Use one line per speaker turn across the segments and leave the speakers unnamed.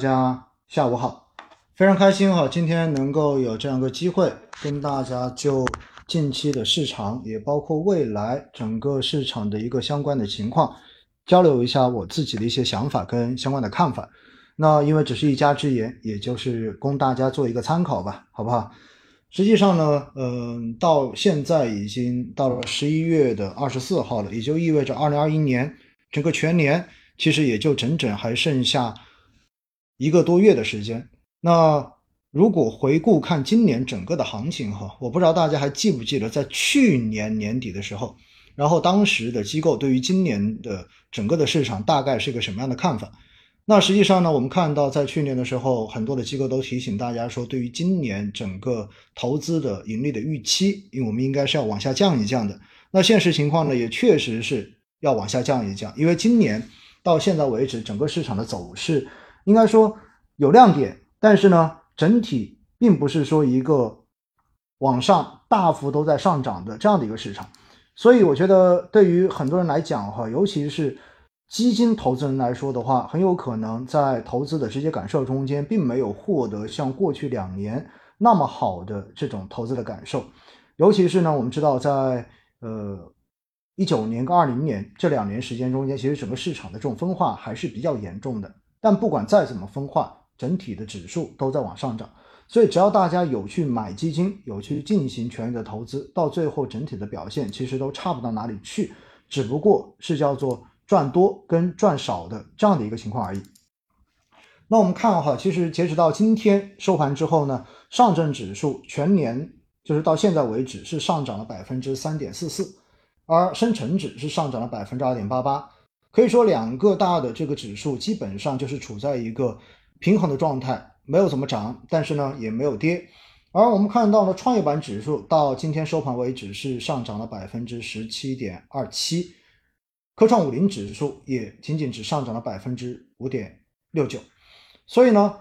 大家下午好，非常开心哈，今天能够有这样一个机会跟大家就近期的市场，也包括未来整个市场的一个相关的情况，交流一下我自己的一些想法跟相关的看法。那因为只是一家之言，也就是供大家做一个参考吧，好不好？实际上呢，嗯，到现在已经到了十一月的二十四号了，也就意味着二零二一年整个全年其实也就整整还剩下。一个多月的时间，那如果回顾看今年整个的行情哈，我不知道大家还记不记得，在去年年底的时候，然后当时的机构对于今年的整个的市场大概是一个什么样的看法？那实际上呢，我们看到在去年的时候，很多的机构都提醒大家说，对于今年整个投资的盈利的预期，因为我们应该是要往下降一降的。那现实情况呢，也确实是要往下降一降，因为今年到现在为止，整个市场的走势。应该说有亮点，但是呢，整体并不是说一个往上大幅都在上涨的这样的一个市场，所以我觉得对于很多人来讲哈，尤其是基金投资人来说的话，很有可能在投资的直接感受中间，并没有获得像过去两年那么好的这种投资的感受，尤其是呢，我们知道在呃一九年跟二零年这两年时间中间，其实整个市场的这种分化还是比较严重的。但不管再怎么分化，整体的指数都在往上涨，所以只要大家有去买基金，有去进行权益的投资，到最后整体的表现其实都差不到哪里去，只不过是叫做赚多跟赚少的这样的一个情况而已。那我们看哈，其实截止到今天收盘之后呢，上证指数全年就是到现在为止是上涨了百分之三点四四，而深成指是上涨了百分之二点八八。可以说，两个大的这个指数基本上就是处在一个平衡的状态，没有怎么涨，但是呢也没有跌。而我们看到呢，创业板指数到今天收盘为止是上涨了百分之十七点二七，科创五零指数也仅仅只上涨了百分之五点六九。所以呢，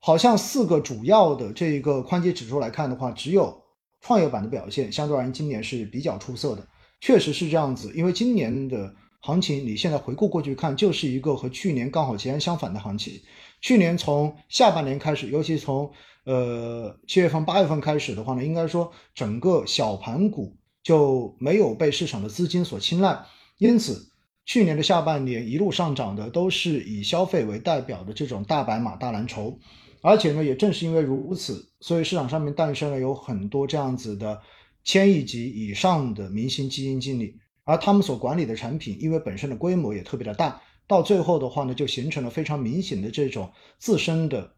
好像四个主要的这一个宽基指数来看的话，只有创业板的表现相对而言今年是比较出色的，确实是这样子，因为今年的。行情，你现在回顾过去看，就是一个和去年刚好截然相反的行情。去年从下半年开始，尤其从呃七月份、八月份开始的话呢，应该说整个小盘股就没有被市场的资金所青睐，因此去年的下半年一路上涨的都是以消费为代表的这种大白马、大蓝筹，而且呢，也正是因为如此，所以市场上面诞生了有很多这样子的千亿级以上的明星基金经理。而他们所管理的产品，因为本身的规模也特别的大，到最后的话呢，就形成了非常明显的这种自身的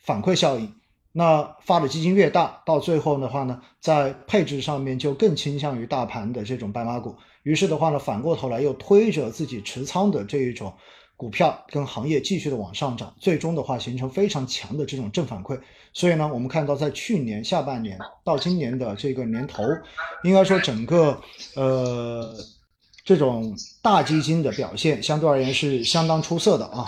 反馈效应。那发的基金越大，到最后的话呢，在配置上面就更倾向于大盘的这种白马股。于是的话呢，反过头来又推着自己持仓的这一种。股票跟行业继续的往上涨，最终的话形成非常强的这种正反馈。所以呢，我们看到在去年下半年到今年的这个年头，应该说整个呃这种大基金的表现相对而言是相当出色的啊。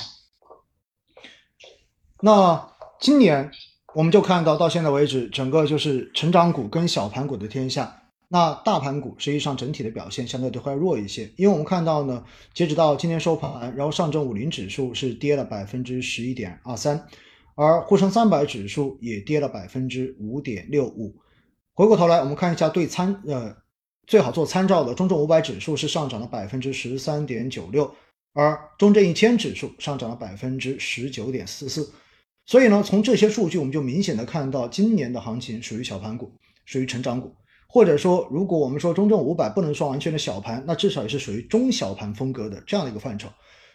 那今年我们就看到到现在为止，整个就是成长股跟小盘股的天下。那大盘股实际上整体的表现相对都会弱一些，因为我们看到呢，截止到今天收盘，然后上证五零指数是跌了百分之十一点二三，而沪深三百指数也跌了百分之五点六五。回过头来，我们看一下对参呃最好做参照的中证五百指数是上涨了百分之十三点九六，而中证一千指数上涨了百分之十九点四四。所以呢，从这些数据我们就明显的看到，今年的行情属于小盘股，属于成长股。或者说，如果我们说中证五百不能说完全的小盘，那至少也是属于中小盘风格的这样的一个范畴。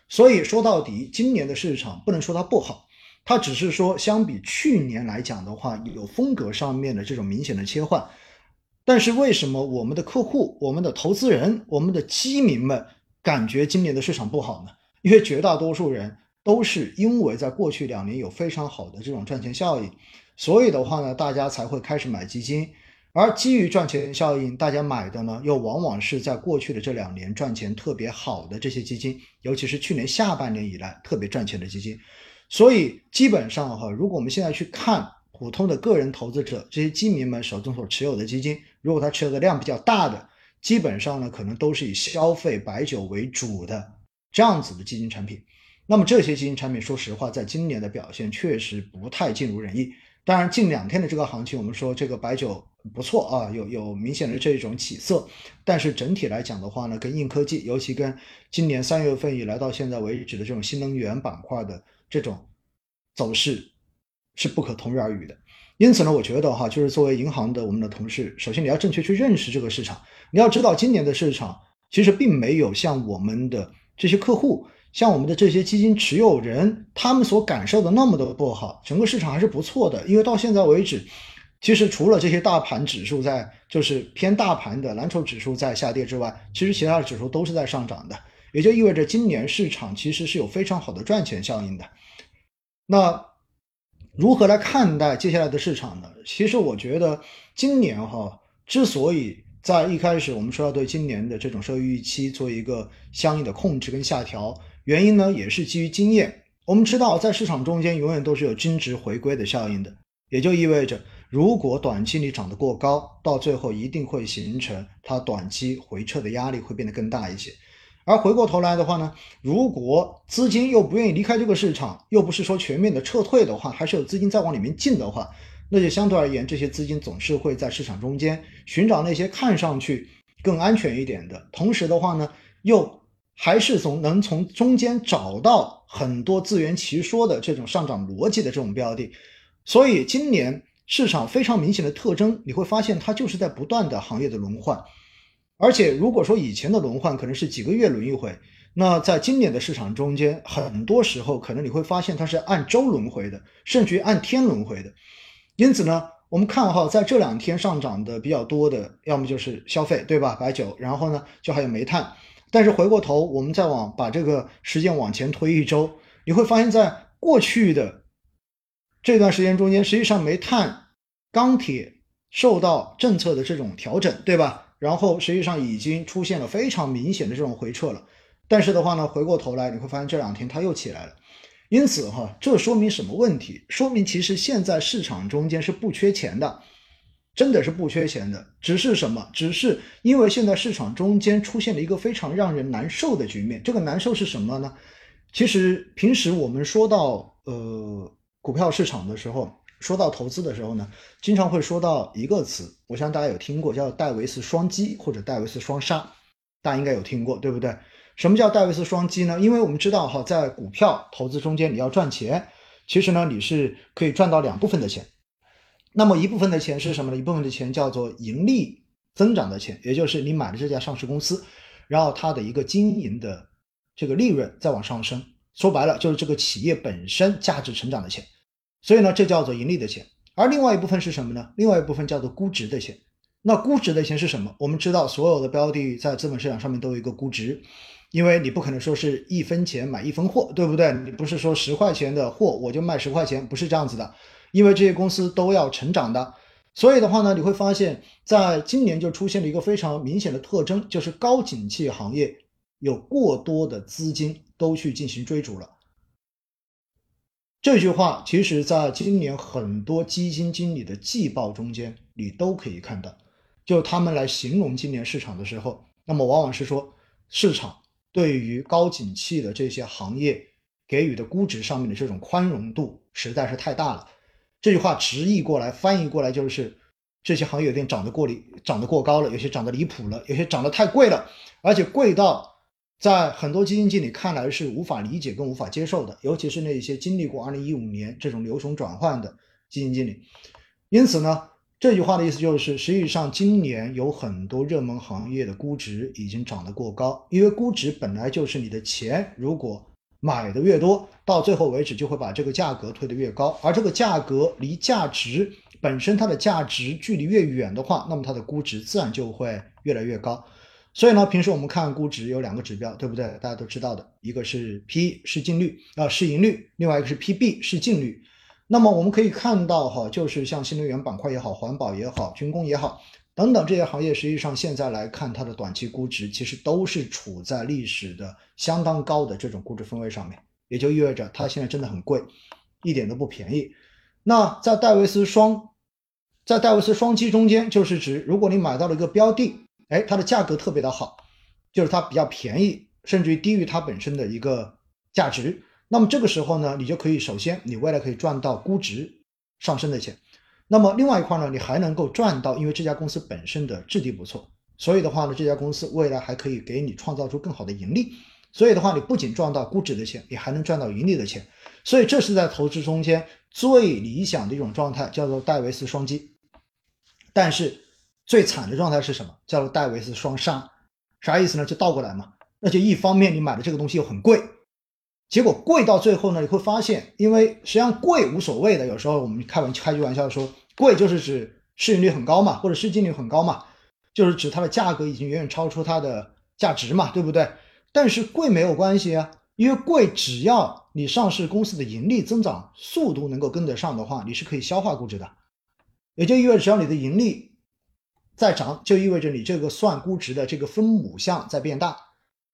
所以说到底，今年的市场不能说它不好，它只是说相比去年来讲的话，有风格上面的这种明显的切换。但是为什么我们的客户、我们的投资人、我们的基民们感觉今年的市场不好呢？因为绝大多数人都是因为在过去两年有非常好的这种赚钱效应，所以的话呢，大家才会开始买基金。而基于赚钱效应，大家买的呢，又往往是在过去的这两年赚钱特别好的这些基金，尤其是去年下半年以来特别赚钱的基金。所以基本上哈，如果我们现在去看普通的个人投资者这些基民们手中所持有的基金，如果他持有的量比较大的，基本上呢，可能都是以消费白酒为主的这样子的基金产品。那么这些基金产品，说实话，在今年的表现确实不太尽如人意。当然，近两天的这个行情，我们说这个白酒不错啊，有有明显的这种起色。但是整体来讲的话呢，跟硬科技，尤其跟今年三月份以来到现在为止的这种新能源板块的这种走势是不可同日而语的。因此呢，我觉得哈，就是作为银行的我们的同事，首先你要正确去认识这个市场。你要知道，今年的市场其实并没有像我们的这些客户。像我们的这些基金持有人，他们所感受的那么的不好，整个市场还是不错的。因为到现在为止，其实除了这些大盘指数在就是偏大盘的蓝筹指数在下跌之外，其实其他的指数都是在上涨的。也就意味着今年市场其实是有非常好的赚钱效应的。那如何来看待接下来的市场呢？其实我觉得今年哈，之所以在一开始我们说要对今年的这种收益预期做一个相应的控制跟下调。原因呢，也是基于经验。我们知道，在市场中间永远都是有均值回归的效应的，也就意味着，如果短期你涨得过高，到最后一定会形成它短期回撤的压力会变得更大一些。而回过头来的话呢，如果资金又不愿意离开这个市场，又不是说全面的撤退的话，还是有资金在往里面进的话，那就相对而言，这些资金总是会在市场中间寻找那些看上去更安全一点的，同时的话呢，又。还是从能从中间找到很多自圆其说的这种上涨逻辑的这种标的，所以今年市场非常明显的特征，你会发现它就是在不断的行业的轮换，而且如果说以前的轮换可能是几个月轮一回，那在今年的市场中间，很多时候可能你会发现它是按周轮回的，甚至于按天轮回的。因此呢，我们看哈，在这两天上涨的比较多的，要么就是消费，对吧？白酒，然后呢，就还有煤炭。但是回过头，我们再往把这个时间往前推一周，你会发现在过去的这段时间中间，实际上煤炭、钢铁受到政策的这种调整，对吧？然后实际上已经出现了非常明显的这种回撤了。但是的话呢，回过头来你会发现这两天它又起来了。因此哈，这说明什么问题？说明其实现在市场中间是不缺钱的。真的是不缺钱的，只是什么？只是因为现在市场中间出现了一个非常让人难受的局面。这个难受是什么呢？其实平时我们说到呃股票市场的时候，说到投资的时候呢，经常会说到一个词，我相信大家有听过，叫戴维斯双击或者戴维斯双杀，大家应该有听过，对不对？什么叫戴维斯双击呢？因为我们知道哈，在股票投资中间，你要赚钱，其实呢你是可以赚到两部分的钱。那么一部分的钱是什么呢？一部分的钱叫做盈利增长的钱，也就是你买的这家上市公司，然后它的一个经营的这个利润再往上升。说白了就是这个企业本身价值成长的钱。所以呢，这叫做盈利的钱。而另外一部分是什么呢？另外一部分叫做估值的钱。那估值的钱是什么？我们知道所有的标的在资本市场上面都有一个估值，因为你不可能说是一分钱买一分货，对不对？你不是说十块钱的货我就卖十块钱，不是这样子的。因为这些公司都要成长的，所以的话呢，你会发现在今年就出现了一个非常明显的特征，就是高景气行业有过多的资金都去进行追逐了。这句话其实在今年很多基金经理的季报中间你都可以看到，就他们来形容今年市场的时候，那么往往是说市场对于高景气的这些行业给予的估值上面的这种宽容度实在是太大了。这句话直译过来、翻译过来就是，这些行业有点涨得过离、涨得过高了，有些涨得离谱了，有些涨得太贵了，而且贵到在很多基金经理看来是无法理解跟无法接受的，尤其是那些经历过2015年这种牛熊转换的基金经理。因此呢，这句话的意思就是，实际上今年有很多热门行业的估值已经涨得过高，因为估值本来就是你的钱，如果买的越多，到最后为止就会把这个价格推得越高，而这个价格离价值本身它的价值距离越远的话，那么它的估值自然就会越来越高。所以呢，平时我们看估值有两个指标，对不对？大家都知道的，一个是 P 市净率啊市盈率，另外一个是 PB 市净率。那么我们可以看到哈，就是像新能源板块也好，环保也好，军工也好。等等这些行业，实际上现在来看，它的短期估值其实都是处在历史的相当高的这种估值分位上面，也就意味着它现在真的很贵，一点都不便宜。那在戴维斯双，在戴维斯双击中间，就是指如果你买到了一个标的，哎，它的价格特别的好，就是它比较便宜，甚至于低于它本身的一个价值，那么这个时候呢，你就可以首先你未来可以赚到估值上升的钱。那么另外一块呢，你还能够赚到，因为这家公司本身的质地不错，所以的话呢，这家公司未来还可以给你创造出更好的盈利。所以的话，你不仅赚到估值的钱，你还能赚到盈利的钱。所以这是在投资中间最理想的一种状态，叫做戴维斯双击。但是最惨的状态是什么？叫做戴维斯双杀。啥意思呢？就倒过来嘛。那就一方面你买的这个东西又很贵，结果贵到最后呢，你会发现，因为实际上贵无所谓的，有时候我们开玩开句玩笑说，贵就是指市盈率很高嘛，或者市净率很高嘛，就是指它的价格已经远远超出它的价值嘛，对不对？但是贵没有关系啊。因为贵，只要你上市公司的盈利增长速度能够跟得上的话，你是可以消化估值的。也就意味着，只要你的盈利再涨，就意味着你这个算估值的这个分母项在变大。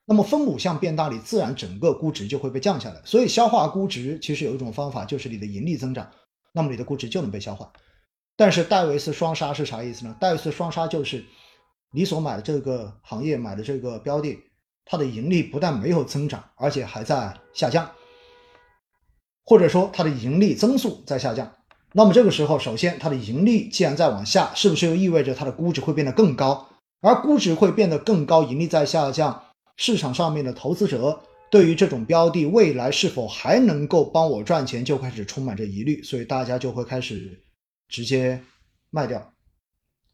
那么分母项变大，你自然整个估值就会被降下来。所以消化估值其实有一种方法，就是你的盈利增长，那么你的估值就能被消化。但是戴维斯双杀是啥意思呢？戴维斯双杀就是你所买的这个行业买的这个标的。它的盈利不但没有增长，而且还在下降，或者说它的盈利增速在下降。那么这个时候，首先它的盈利既然在往下，是不是又意味着它的估值会变得更高？而估值会变得更高，盈利在下降，市场上面的投资者对于这种标的未来是否还能够帮我赚钱，就开始充满着疑虑，所以大家就会开始直接卖掉，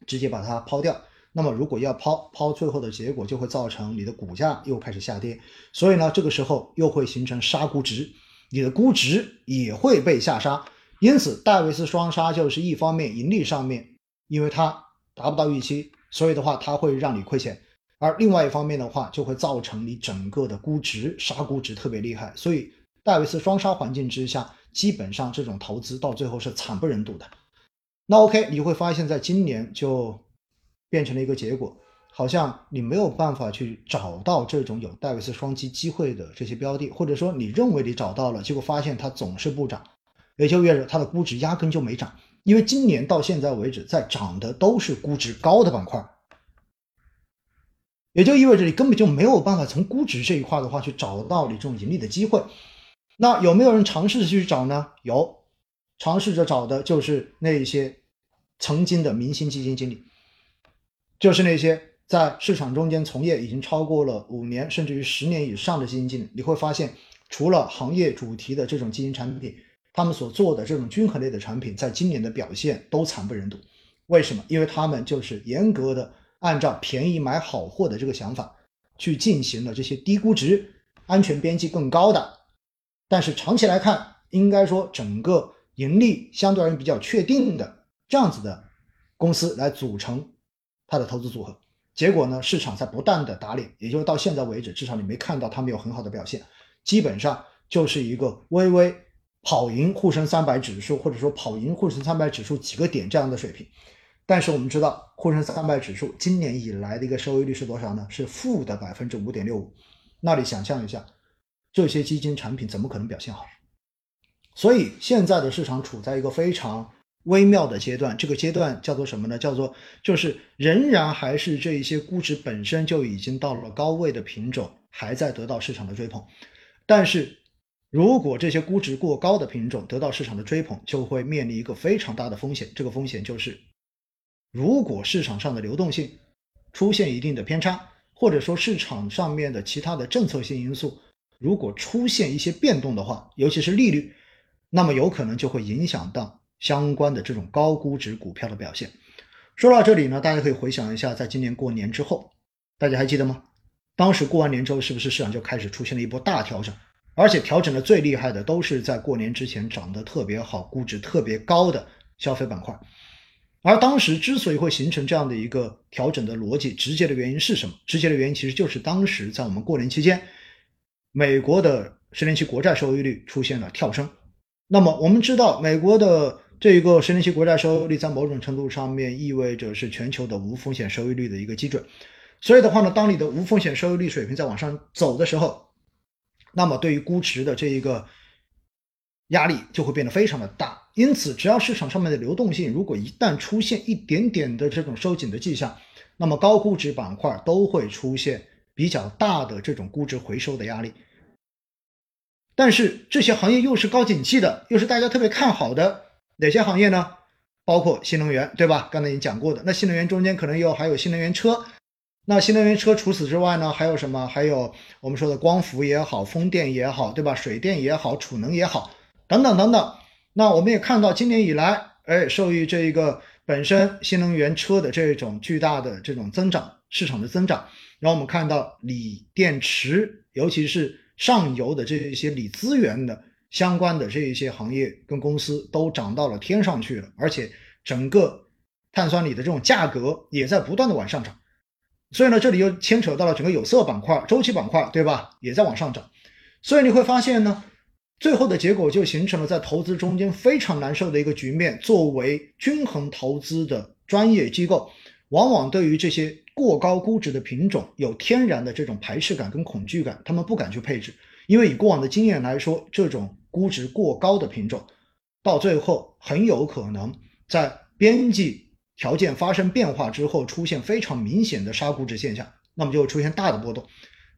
直接把它抛掉。那么，如果要抛抛，最后的结果就会造成你的股价又开始下跌，所以呢，这个时候又会形成杀估值，你的估值也会被下杀。因此，戴维斯双杀就是一方面盈利上面，因为它达不到预期，所以的话它会让你亏钱；而另外一方面的话，就会造成你整个的估值杀估值特别厉害。所以，戴维斯双杀环境之下，基本上这种投资到最后是惨不忍睹的。那 OK，你会发现在今年就。变成了一个结果，好像你没有办法去找到这种有戴维斯双击机会的这些标的，或者说你认为你找到了，结果发现它总是不涨，也就意味着它的估值压根就没涨。因为今年到现在为止，在涨的都是估值高的板块，也就意味着你根本就没有办法从估值这一块的话去找到你这种盈利的机会。那有没有人尝试着去找呢？有，尝试着找的就是那些曾经的明星基金经理。就是那些在市场中间从业已经超过了五年甚至于十年以上的基金经理，你会发现，除了行业主题的这种基金产品，他们所做的这种均衡类的产品，在今年的表现都惨不忍睹。为什么？因为他们就是严格的按照便宜买好货的这个想法，去进行了这些低估值、安全边际更高的，但是长期来看，应该说整个盈利相对而言比较确定的这样子的公司来组成。它的投资组合，结果呢？市场在不断的打脸，也就是到现在为止，至少你没看到他们有很好的表现，基本上就是一个微微跑赢沪深三百指数，或者说跑赢沪深三百指数几个点这样的水平。但是我们知道，沪深三百指数今年以来的一个收益率是多少呢？是负的百分之五点六五。那你想象一下，这些基金产品怎么可能表现好？所以现在的市场处在一个非常。微妙的阶段，这个阶段叫做什么呢？叫做就是仍然还是这一些估值本身就已经到了高位的品种，还在得到市场的追捧。但是，如果这些估值过高的品种得到市场的追捧，就会面临一个非常大的风险。这个风险就是，如果市场上的流动性出现一定的偏差，或者说市场上面的其他的政策性因素如果出现一些变动的话，尤其是利率，那么有可能就会影响到。相关的这种高估值股票的表现，说到这里呢，大家可以回想一下，在今年过年之后，大家还记得吗？当时过完年之后，是不是市场就开始出现了一波大调整？而且调整的最厉害的都是在过年之前涨得特别好、估值特别高的消费板块。而当时之所以会形成这样的一个调整的逻辑，直接的原因是什么？直接的原因其实就是当时在我们过年期间，美国的十年期国债收益率出现了跳升。那么我们知道，美国的这一个十年期国债收益率在某种程度上面意味着是全球的无风险收益率的一个基准，所以的话呢，当你的无风险收益率水平在往上走的时候，那么对于估值的这一个压力就会变得非常的大。因此，只要市场上面的流动性如果一旦出现一点点的这种收紧的迹象，那么高估值板块都会出现比较大的这种估值回收的压力。但是这些行业又是高景气的，又是大家特别看好的哪些行业呢？包括新能源，对吧？刚才已经讲过的。那新能源中间可能又还有新能源车。那新能源车除此之外呢，还有什么？还有我们说的光伏也好，风电也好，对吧？水电也好，储能也好，等等等等。那我们也看到今年以来，哎，受益这一个本身新能源车的这种巨大的这种增长，市场的增长，然后我们看到锂电池，尤其是。上游的这一些锂资源的相关的这一些行业跟公司都涨到了天上去了，而且整个碳酸锂的这种价格也在不断的往上涨，所以呢，这里又牵扯到了整个有色板块、周期板块，对吧？也在往上涨，所以你会发现呢，最后的结果就形成了在投资中间非常难受的一个局面。作为均衡投资的专业机构，往往对于这些。过高估值的品种有天然的这种排斥感跟恐惧感，他们不敢去配置，因为以过往的经验来说，这种估值过高的品种，到最后很有可能在边际条件发生变化之后，出现非常明显的杀估值现象，那么就会出现大的波动。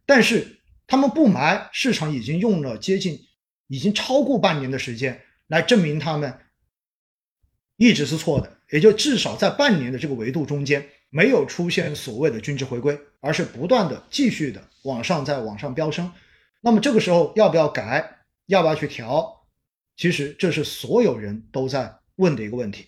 但是他们不埋，市场已经用了接近，已经超过半年的时间来证明他们一直是错的，也就至少在半年的这个维度中间。没有出现所谓的均值回归，而是不断的继续的往上，在往上飙升。那么这个时候要不要改？要不要去调？其实这是所有人都在问的一个问题。